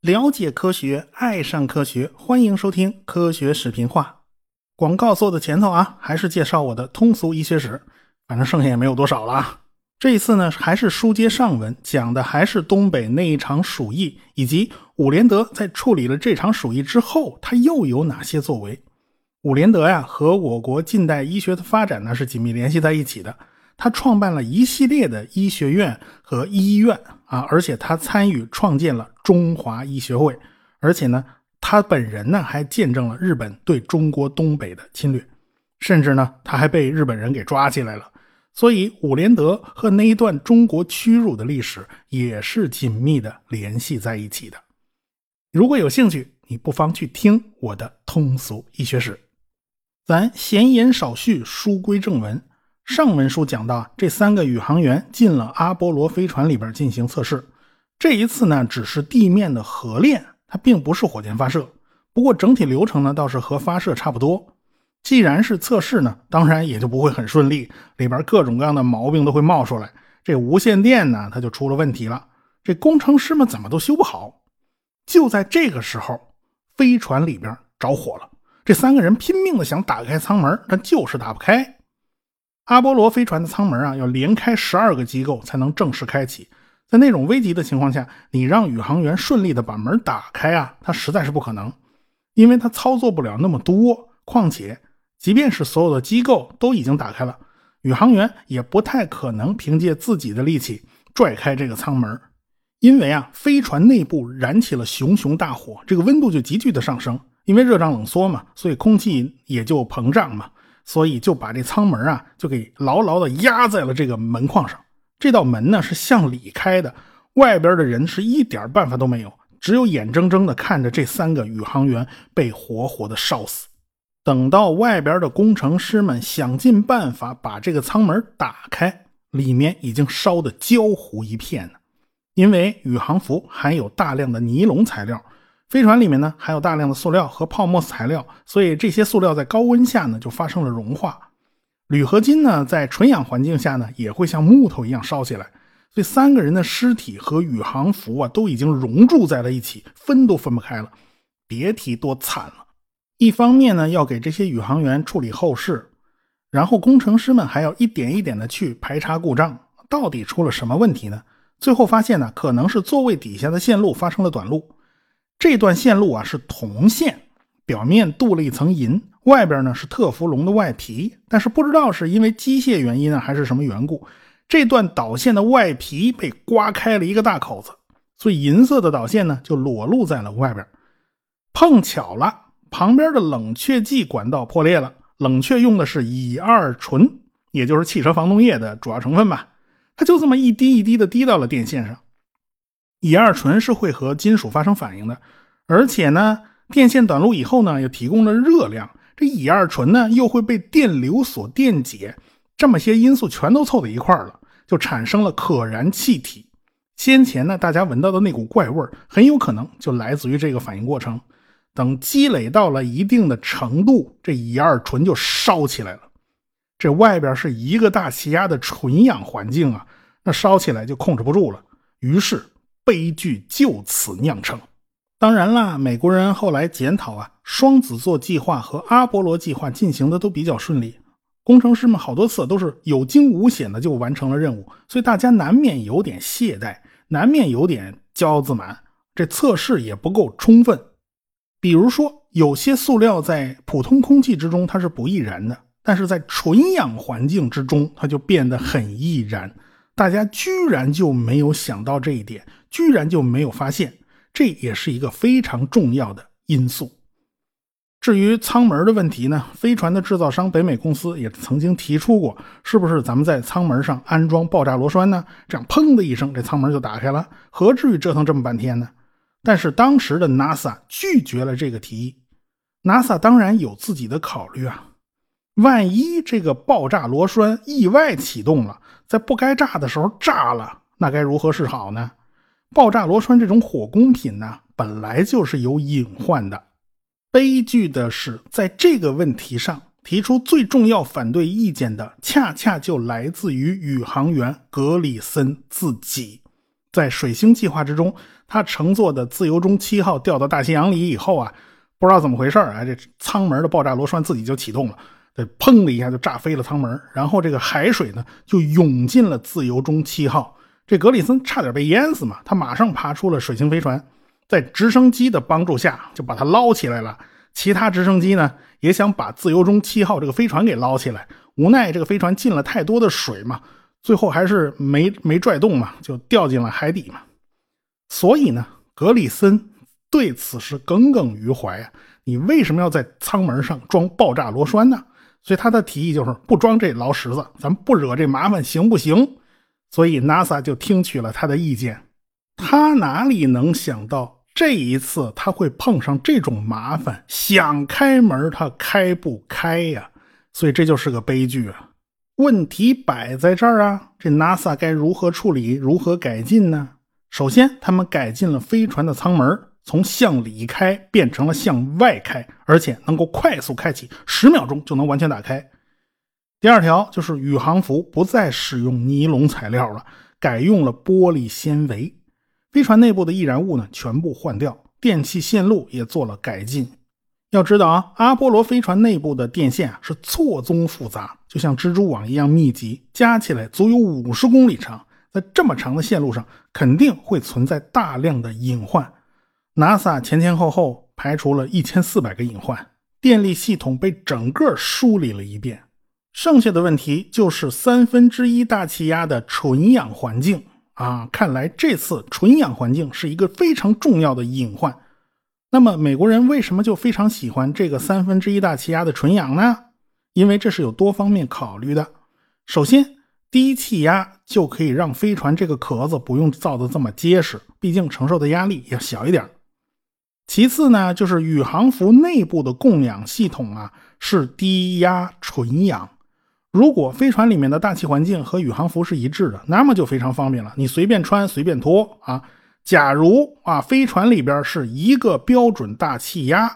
了解科学，爱上科学，欢迎收听科学视频化。广告做的前头啊，还是介绍我的通俗医学史，反正剩下也没有多少了。这一次呢，还是书接上文，讲的还是东北那一场鼠疫，以及伍连德在处理了这场鼠疫之后，他又有哪些作为。伍连德呀，和我国近代医学的发展呢是紧密联系在一起的。他创办了一系列的医学院和医院啊，而且他参与创建了中华医学会，而且呢，他本人呢还见证了日本对中国东北的侵略，甚至呢，他还被日本人给抓起来了。所以，伍连德和那一段中国屈辱的历史也是紧密的联系在一起的。如果有兴趣，你不妨去听我的通俗医学史。咱闲言少叙，书归正文。上文书讲到，这三个宇航员进了阿波罗飞船里边进行测试。这一次呢，只是地面的合练，它并不是火箭发射。不过整体流程呢，倒是和发射差不多。既然是测试呢，当然也就不会很顺利，里边各种各样的毛病都会冒出来。这无线电呢，它就出了问题了。这工程师们怎么都修不好。就在这个时候，飞船里边着火了。这三个人拼命的想打开舱门，但就是打不开。阿波罗飞船的舱门啊，要连开十二个机构才能正式开启。在那种危急的情况下，你让宇航员顺利的把门打开啊，他实在是不可能，因为他操作不了那么多。况且，即便是所有的机构都已经打开了，宇航员也不太可能凭借自己的力气拽开这个舱门，因为啊，飞船内部燃起了熊熊大火，这个温度就急剧的上升，因为热胀冷缩嘛，所以空气也就膨胀嘛。所以就把这舱门啊，就给牢牢的压在了这个门框上。这道门呢是向里开的，外边的人是一点办法都没有，只有眼睁睁的看着这三个宇航员被活活的烧死。等到外边的工程师们想尽办法把这个舱门打开，里面已经烧得焦糊一片了。因为宇航服含有大量的尼龙材料。飞船里面呢，还有大量的塑料和泡沫材料，所以这些塑料在高温下呢就发生了融化。铝合金呢，在纯氧环境下呢，也会像木头一样烧起来。所以三个人的尸体和宇航服啊，都已经熔铸在了一起，分都分不开了。别提多惨了。一方面呢，要给这些宇航员处理后事，然后工程师们还要一点一点的去排查故障，到底出了什么问题呢？最后发现呢，可能是座位底下的线路发生了短路。这段线路啊是铜线，表面镀了一层银，外边呢是特氟龙的外皮。但是不知道是因为机械原因啊，还是什么缘故，这段导线的外皮被刮开了一个大口子，所以银色的导线呢就裸露在了外边。碰巧了，旁边的冷却剂管道破裂了，冷却用的是乙二醇，也就是汽车防冻液的主要成分吧。它就这么一滴一滴的滴到了电线上。乙二醇是会和金属发生反应的，而且呢，电线短路以后呢，又提供了热量，这乙二醇呢又会被电流所电解，这么些因素全都凑在一块了，就产生了可燃气体。先前呢，大家闻到的那股怪味很有可能就来自于这个反应过程。等积累到了一定的程度，这乙二醇就烧起来了。这外边是一个大气压的纯氧环境啊，那烧起来就控制不住了，于是。悲剧就此酿成。当然啦，美国人后来检讨啊，双子座计划和阿波罗计划进行的都比较顺利，工程师们好多次都是有惊无险的就完成了任务，所以大家难免有点懈怠，难免有点骄傲自满，这测试也不够充分。比如说，有些塑料在普通空气之中它是不易燃的，但是在纯氧环境之中，它就变得很易燃。大家居然就没有想到这一点。居然就没有发现，这也是一个非常重要的因素。至于舱门的问题呢，飞船的制造商北美公司也曾经提出过，是不是咱们在舱门上安装爆炸螺栓呢？这样砰的一声，这舱门就打开了，何至于折腾这么半天呢？但是当时的 NASA 拒绝了这个提议。NASA 当然有自己的考虑啊，万一这个爆炸螺栓意外启动了，在不该炸的时候炸了，那该如何是好呢？爆炸螺栓这种火工品呢，本来就是有隐患的。悲剧的是，在这个问题上，提出最重要反对意见的，恰恰就来自于宇航员格里森自己。在水星计划之中，他乘坐的自由中七号掉到大西洋里以后啊，不知道怎么回事啊，这舱门的爆炸螺栓自己就启动了，这砰的一下就炸飞了舱门，然后这个海水呢就涌进了自由中七号，这格里森差点被淹死嘛，他马上爬出了水星飞船，在直升机的帮助下就把他捞起来了。其他直升机呢也想把自由钟七号这个飞船给捞起来，无奈这个飞船进了太多的水嘛。最后还是没没拽动嘛，就掉进了海底嘛。所以呢，格里森对此是耿耿于怀啊。你为什么要在舱门上装爆炸螺栓呢？所以他的提议就是不装这劳什子，咱不惹这麻烦，行不行？所以 NASA 就听取了他的意见。他哪里能想到这一次他会碰上这种麻烦？想开门他开不开呀。所以这就是个悲剧啊。问题摆在这儿啊，这 NASA 该如何处理、如何改进呢？首先，他们改进了飞船的舱门，从向里开变成了向外开，而且能够快速开启，十秒钟就能完全打开。第二条就是宇航服不再使用尼龙材料了，改用了玻璃纤维。飞船内部的易燃物呢，全部换掉，电气线路也做了改进。要知道啊，阿波罗飞船内部的电线啊是错综复杂，就像蜘蛛网一样密集，加起来足有五十公里长。在这么长的线路上，肯定会存在大量的隐患。NASA 前前后后排除了一千四百个隐患，电力系统被整个梳理了一遍。剩下的问题就是三分之一大气压的纯氧环境啊！看来这次纯氧环境是一个非常重要的隐患。那么美国人为什么就非常喜欢这个三分之一大气压的纯氧呢？因为这是有多方面考虑的。首先，低气压就可以让飞船这个壳子不用造的这么结实，毕竟承受的压力要小一点。其次呢，就是宇航服内部的供氧系统啊是低压纯氧。如果飞船里面的大气环境和宇航服是一致的，那么就非常方便了，你随便穿随便脱啊。假如啊，飞船里边是一个标准大气压，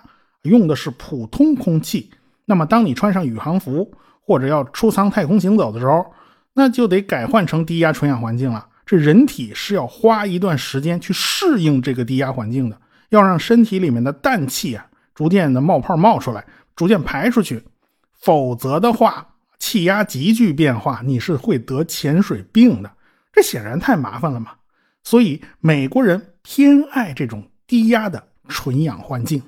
用的是普通空气，那么当你穿上宇航服或者要出舱太空行走的时候，那就得改换成低压纯氧环境了。这人体是要花一段时间去适应这个低压环境的，要让身体里面的氮气啊逐渐的冒泡冒出来，逐渐排出去，否则的话，气压急剧变化，你是会得潜水病的。这显然太麻烦了嘛。所以美国人偏爱这种低压的纯氧环境，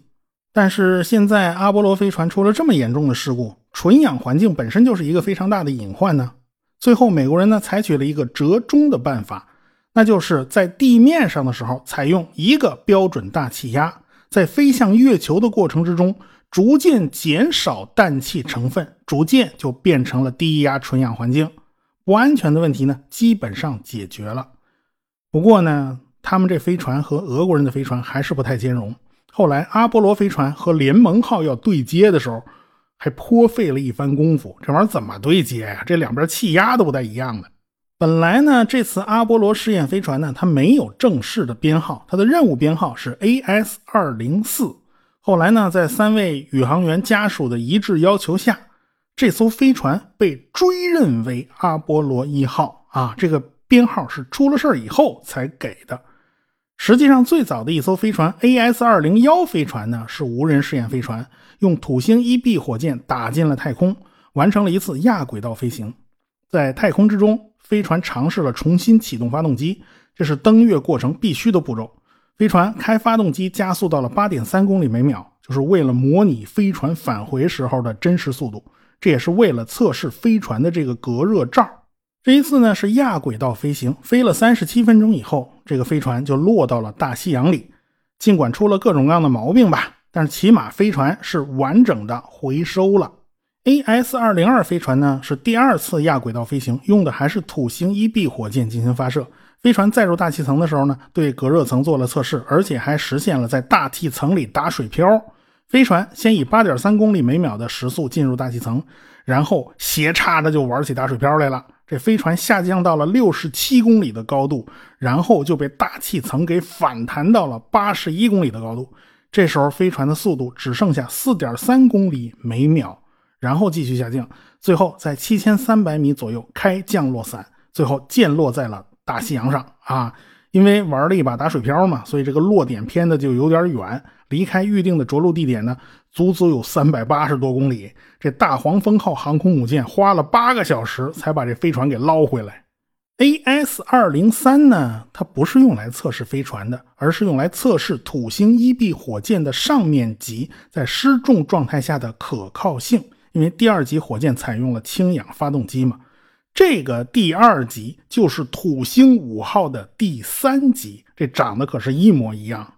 但是现在阿波罗飞船出了这么严重的事故，纯氧环境本身就是一个非常大的隐患呢。最后美国人呢采取了一个折中的办法，那就是在地面上的时候采用一个标准大气压，在飞向月球的过程之中逐渐减少氮气成分，逐渐就变成了低压纯氧环境，不安全的问题呢基本上解决了。不过呢，他们这飞船和俄国人的飞船还是不太兼容。后来阿波罗飞船和联盟号要对接的时候，还颇费了一番功夫。这玩意儿怎么对接呀？这两边气压都不太一样的。本来呢，这次阿波罗试验飞船呢，它没有正式的编号，它的任务编号是 AS 二零四。后来呢，在三位宇航员家属的一致要求下，这艘飞船被追认为阿波罗一号啊，这个。编号是出了事以后才给的。实际上，最早的一艘飞船 AS 二零幺飞船呢，是无人试验飞船，用土星一 B 火箭打进了太空，完成了一次亚轨道飞行。在太空之中，飞船尝试了重新启动发动机，这是登月过程必须的步骤。飞船开发动机加速到了八点三公里每秒，就是为了模拟飞船返回时候的真实速度，这也是为了测试飞船的这个隔热罩。这一次呢是亚轨道飞行，飞了三十七分钟以后，这个飞船就落到了大西洋里。尽管出了各种各样的毛病吧，但是起码飞船是完整的回收了。AS 二零二飞船呢是第二次亚轨道飞行，用的还是土星一 B 火箭进行发射。飞船载入大气层的时候呢，对隔热层做了测试，而且还实现了在大气层里打水漂。飞船先以八点三公里每秒的时速进入大气层，然后斜插着就玩起打水漂来了。这飞船下降到了六十七公里的高度，然后就被大气层给反弹到了八十一公里的高度。这时候飞船的速度只剩下四点三公里每秒，然后继续下降，最后在七千三百米左右开降落伞，最后降落在了大西洋上啊。因为玩了一把打水漂嘛，所以这个落点偏的就有点远，离开预定的着陆地点呢，足足有三百八十多公里。这大黄蜂号航空母舰花了八个小时才把这飞船给捞回来。AS 二零三呢，它不是用来测试飞船的，而是用来测试土星一 B 火箭的上面级在失重状态下的可靠性。因为第二级火箭采用了氢氧发动机嘛。这个第二级就是土星五号的第三级，这长得可是一模一样。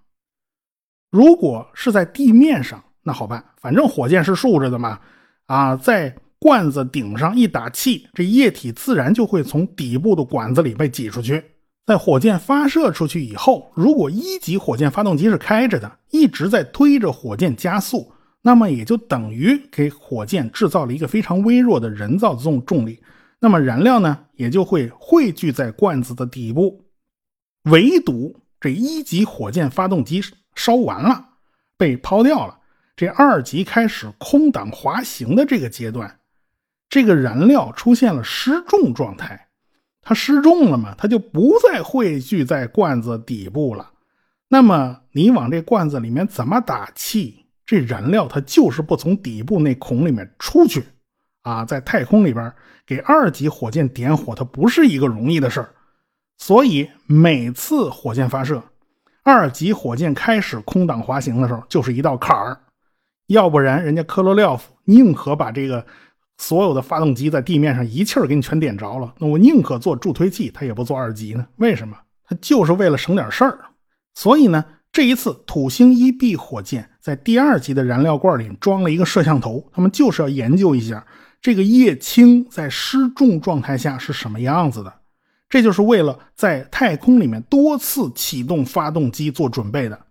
如果是在地面上，那好办，反正火箭是竖着的嘛，啊，在罐子顶上一打气，这液体自然就会从底部的管子里被挤出去。在火箭发射出去以后，如果一级火箭发动机是开着的，一直在推着火箭加速，那么也就等于给火箭制造了一个非常微弱的人造重重力。那么燃料呢，也就会汇聚在罐子的底部。唯独这一级火箭发动机烧完了，被抛掉了。这二级开始空挡滑行的这个阶段，这个燃料出现了失重状态。它失重了嘛，它就不再汇聚在罐子底部了。那么你往这罐子里面怎么打气？这燃料它就是不从底部那孔里面出去。啊，在太空里边给二级火箭点火，它不是一个容易的事儿。所以每次火箭发射，二级火箭开始空挡滑行的时候，就是一道坎儿。要不然，人家科罗廖夫宁可把这个所有的发动机在地面上一气儿给你全点着了，那我宁可做助推器，他也不做二级呢？为什么？他就是为了省点事儿。所以呢，这一次土星一 B 火箭在第二级的燃料罐里装了一个摄像头，他们就是要研究一下。这个液氢在失重状态下是什么样子的？这就是为了在太空里面多次启动发动机做准备的。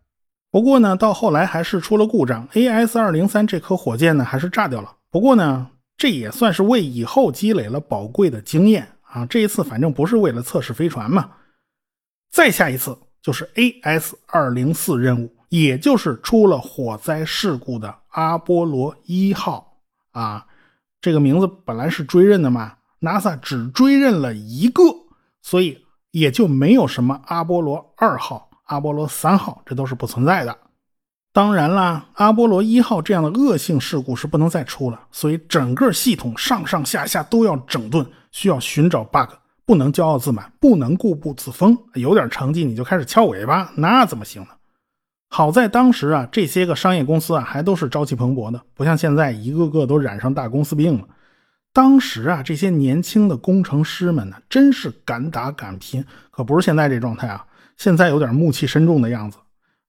不过呢，到后来还是出了故障，AS 二零三这颗火箭呢还是炸掉了。不过呢，这也算是为以后积累了宝贵的经验啊。这一次反正不是为了测试飞船嘛。再下一次就是 AS 二零四任务，也就是出了火灾事故的阿波罗一号啊。这个名字本来是追认的嘛，NASA 只追认了一个，所以也就没有什么阿波罗二号、阿波罗三号，这都是不存在的。当然啦，阿波罗一号这样的恶性事故是不能再出了，所以整个系统上上下下都要整顿，需要寻找 bug，不能骄傲自满，不能固步自封，有点成绩你就开始翘尾巴，那怎么行呢？好在当时啊，这些个商业公司啊还都是朝气蓬勃的，不像现在一个个都染上大公司病了。当时啊，这些年轻的工程师们呢，真是敢打敢拼，可不是现在这状态啊。现在有点暮气深重的样子。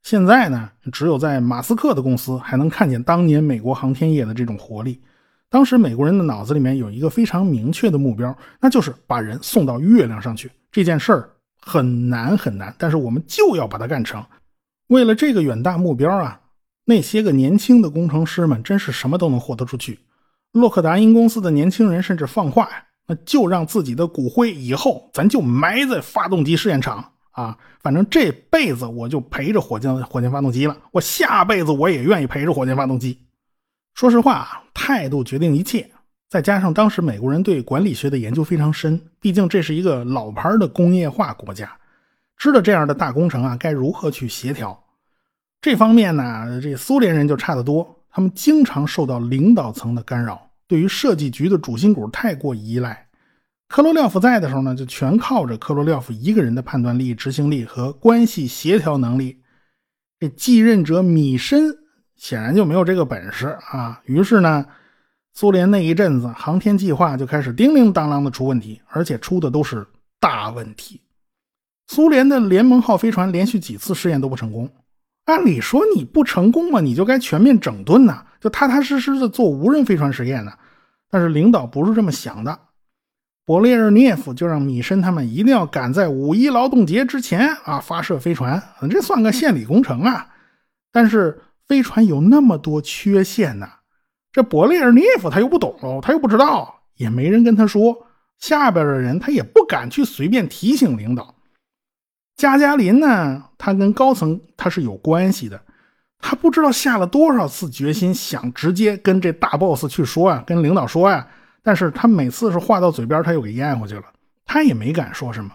现在呢，只有在马斯克的公司还能看见当年美国航天业的这种活力。当时美国人的脑子里面有一个非常明确的目标，那就是把人送到月亮上去。这件事儿很难很难，但是我们就要把它干成。为了这个远大目标啊，那些个年轻的工程师们真是什么都能豁得出去。洛克达因公司的年轻人甚至放话呀，那就让自己的骨灰以后咱就埋在发动机试验场啊，反正这辈子我就陪着火箭火箭发动机了，我下辈子我也愿意陪着火箭发动机。说实话，态度决定一切，再加上当时美国人对管理学的研究非常深，毕竟这是一个老牌的工业化国家。知道这样的大工程啊，该如何去协调？这方面呢，这苏联人就差得多。他们经常受到领导层的干扰，对于设计局的主心骨太过依赖。科罗廖夫在的时候呢，就全靠着科罗廖夫一个人的判断力、执行力和关系协调能力。这继任者米申显然就没有这个本事啊。于是呢，苏联那一阵子航天计划就开始叮铃当啷的出问题，而且出的都是大问题。苏联的联盟号飞船连续几次试验都不成功。按理说你不成功嘛，你就该全面整顿呐，就踏踏实实的做无人飞船实验呢。但是领导不是这么想的，勃列日涅夫就让米申他们一定要赶在五一劳动节之前啊发射飞船，这算个献礼工程啊。但是飞船有那么多缺陷呢，这勃列日涅夫他又不懂喽，他又不知道，也没人跟他说，下边的人他也不敢去随便提醒领导。加加林呢？他跟高层他是有关系的，他不知道下了多少次决心，想直接跟这大 boss 去说啊，跟领导说呀。但是他每次是话到嘴边，他又给咽回去了，他也没敢说什么。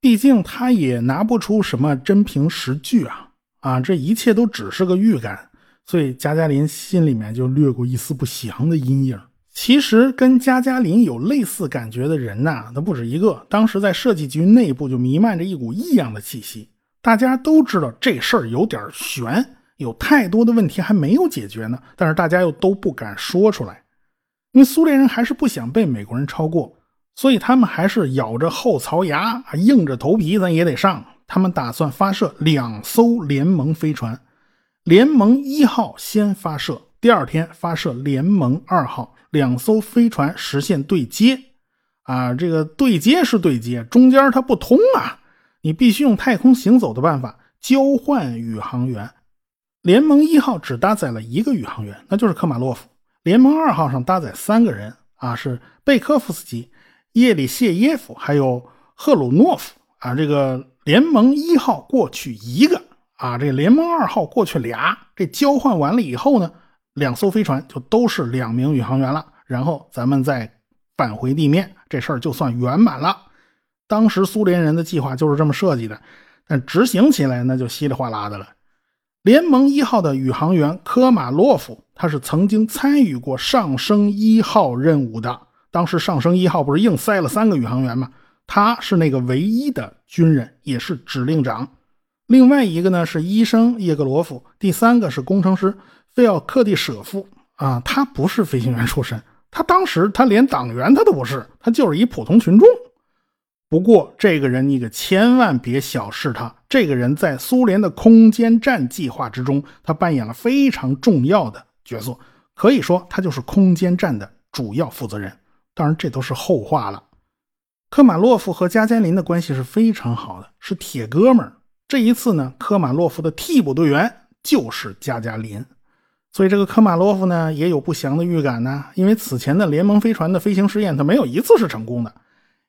毕竟他也拿不出什么真凭实据啊！啊，这一切都只是个预感，所以加加林心里面就掠过一丝不祥的阴影。其实跟加加林有类似感觉的人呐，那不止一个。当时在设计局内部就弥漫着一股异样的气息，大家都知道这事儿有点悬，有太多的问题还没有解决呢，但是大家又都不敢说出来。因为苏联人还是不想被美国人超过，所以他们还是咬着后槽牙，硬着头皮，咱也得上。他们打算发射两艘联盟飞船，联盟一号先发射，第二天发射联盟二号，两艘飞船实现对接。啊，这个对接是对接，中间它不通啊，你必须用太空行走的办法交换宇航员。联盟一号只搭载了一个宇航员，那就是科马洛夫。联盟二号上搭载三个人啊，是贝科夫斯基、叶里谢耶夫还有赫鲁诺夫啊。这个联盟一号过去一个啊，这联盟二号过去俩。这交换完了以后呢，两艘飞船就都是两名宇航员了。然后咱们再返回地面，这事儿就算圆满了。当时苏联人的计划就是这么设计的，但执行起来那就稀里哗啦的了。联盟一号的宇航员科马洛夫，他是曾经参与过上升一号任务的。当时上升一号不是硬塞了三个宇航员吗？他是那个唯一的军人，也是指令长。另外一个呢是医生叶格罗夫，第三个是工程师费奥克蒂舍夫。啊，他不是飞行员出身，他当时他连党员他都不是，他就是一普通群众。不过，这个人你可千万别小视他。这个人在苏联的空间站计划之中，他扮演了非常重要的角色，可以说他就是空间站的主要负责人。当然，这都是后话了。科马洛夫和加加林的关系是非常好的，是铁哥们儿。这一次呢，科马洛夫的替补队员就是加加林，所以这个科马洛夫呢也有不祥的预感呢。因为此前的联盟飞船的飞行试验，他没有一次是成功的。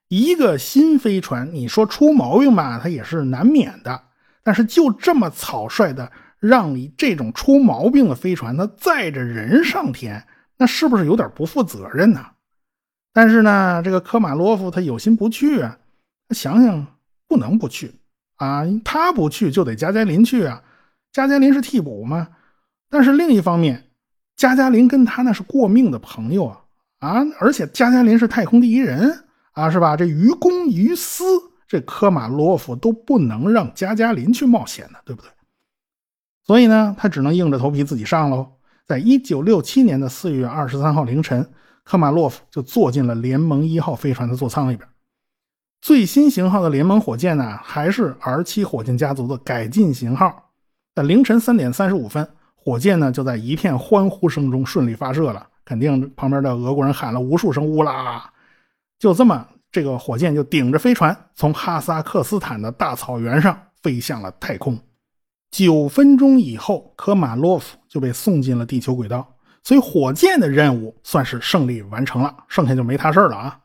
一个新飞船，你说出毛病吧，它也是难免的。但是就这么草率的让你这种出毛病的飞船，它载着人上天，那是不是有点不负责任呢？但是呢，这个科马洛夫他有心不去啊。他想想不能不去啊，他不去就得加加林去啊。加加林是替补嘛。但是另一方面，加加林跟他那是过命的朋友啊啊，而且加加林是太空第一人。啊，是吧？这于公于私，这科马洛夫都不能让加加林去冒险的，对不对？所以呢，他只能硬着头皮自己上喽。在一九六七年的四月二十三号凌晨，科马洛夫就坐进了联盟一号飞船的座舱里边。最新型号的联盟火箭呢，还是 R 七火箭家族的改进型号。在凌晨三点三十五分，火箭呢就在一片欢呼声中顺利发射了。肯定旁边的俄国人喊了无数声“乌拉”。就这么，这个火箭就顶着飞船，从哈萨克斯坦的大草原上飞向了太空。九分钟以后，科马洛夫就被送进了地球轨道，所以火箭的任务算是胜利完成了，剩下就没他事了啊。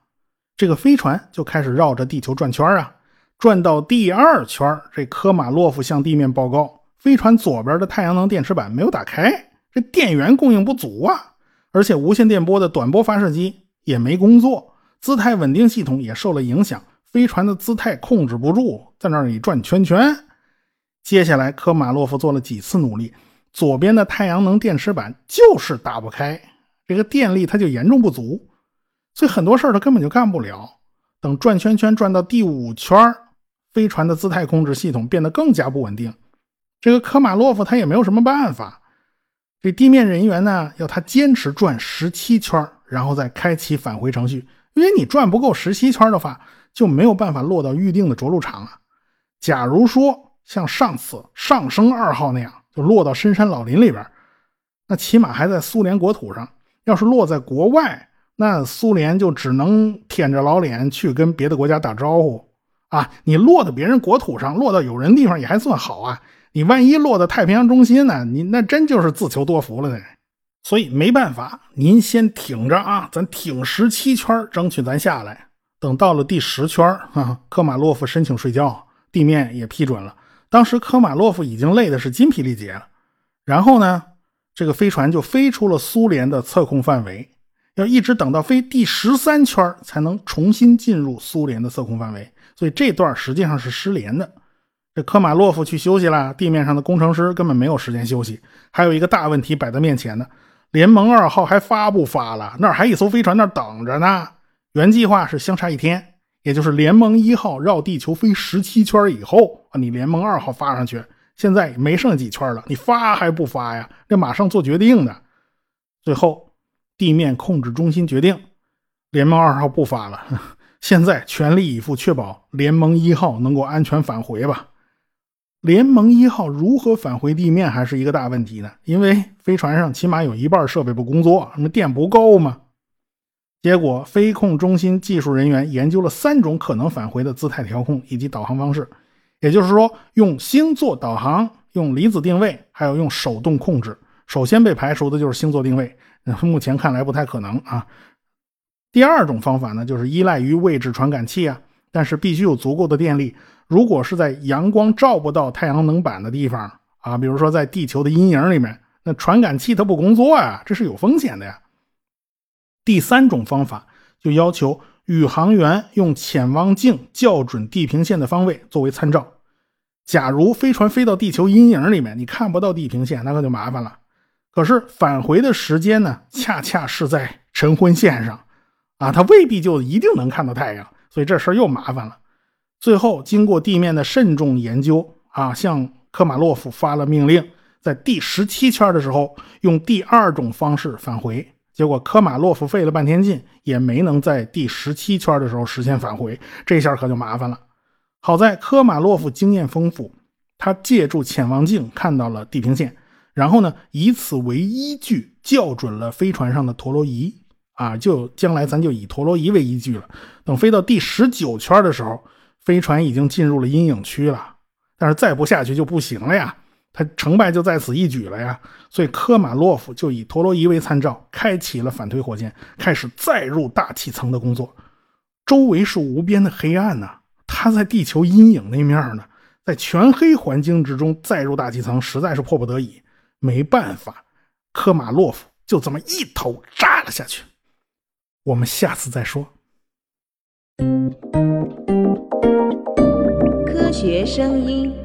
这个飞船就开始绕着地球转圈啊，转到第二圈，这科马洛夫向地面报告：飞船左边的太阳能电池板没有打开，这电源供应不足啊，而且无线电波的短波发射机也没工作。姿态稳定系统也受了影响，飞船的姿态控制不住，在那里转圈圈。接下来，科马洛夫做了几次努力，左边的太阳能电池板就是打不开，这个电力它就严重不足，所以很多事儿他根本就干不了。等转圈圈转到第五圈，飞船的姿态控制系统变得更加不稳定，这个科马洛夫他也没有什么办法。这地面人员呢，要他坚持转十七圈，然后再开启返回程序。因为你转不够十七圈的话，就没有办法落到预定的着陆场啊。假如说像上次上升二号那样，就落到深山老林里边，那起码还在苏联国土上。要是落在国外，那苏联就只能舔着老脸去跟别的国家打招呼啊。你落到别人国土上，落到有人地方也还算好啊。你万一落到太平洋中心呢？你那真就是自求多福了呢。所以没办法，您先挺着啊，咱挺十七圈，争取咱下来。等到了第十圈，啊，科马洛夫申请睡觉，地面也批准了。当时科马洛夫已经累的是筋疲力竭了，然后呢，这个飞船就飞出了苏联的测控范围，要一直等到飞第十三圈才能重新进入苏联的测控范围。所以这段实际上是失联的。这科马洛夫去休息了，地面上的工程师根本没有时间休息。还有一个大问题摆在面前呢，联盟二号还发不发了？那儿还一艘飞船那儿等着呢。原计划是相差一天，也就是联盟一号绕地球飞十七圈以后啊，你联盟二号发上去。现在没剩几圈了，你发还不发呀？这马上做决定的。最后，地面控制中心决定，联盟二号不发了。现在全力以赴确保联盟一号能够安全返回吧。联盟一号如何返回地面还是一个大问题呢？因为飞船上起码有一半设备不工作，什么电不够吗？结果，飞控中心技术人员研究了三种可能返回的姿态调控以及导航方式，也就是说，用星座导航、用离子定位，还有用手动控制。首先被排除的就是星座定位，目前看来不太可能啊。第二种方法呢，就是依赖于位置传感器啊，但是必须有足够的电力。如果是在阳光照不到太阳能板的地方啊，比如说在地球的阴影里面，那传感器它不工作呀，这是有风险的呀。第三种方法就要求宇航员用潜望镜校准地平线的方位作为参照。假如飞船飞到地球阴影里面，你看不到地平线，那可就麻烦了。可是返回的时间呢，恰恰是在晨昏线上。啊，他未必就一定能看到太阳，所以这事儿又麻烦了。最后，经过地面的慎重研究，啊，向科马洛夫发了命令，在第十七圈的时候用第二种方式返回。结果科马洛夫费了半天劲，也没能在第十七圈的时候实现返回。这下可就麻烦了。好在科马洛夫经验丰富，他借助潜望镜看到了地平线，然后呢，以此为依据校准了飞船上的陀螺仪。啊，就将来咱就以陀螺仪为依据了。等飞到第十九圈的时候，飞船已经进入了阴影区了。但是再不下去就不行了呀，他成败就在此一举了呀。所以科马洛夫就以陀螺仪为参照，开启了反推火箭，开始再入大气层的工作。周围是无边的黑暗呐，他在地球阴影那面呢，在全黑环境之中再入大气层，实在是迫不得已，没办法，科马洛夫就这么一头扎了下去。我们下次再说。科学声音。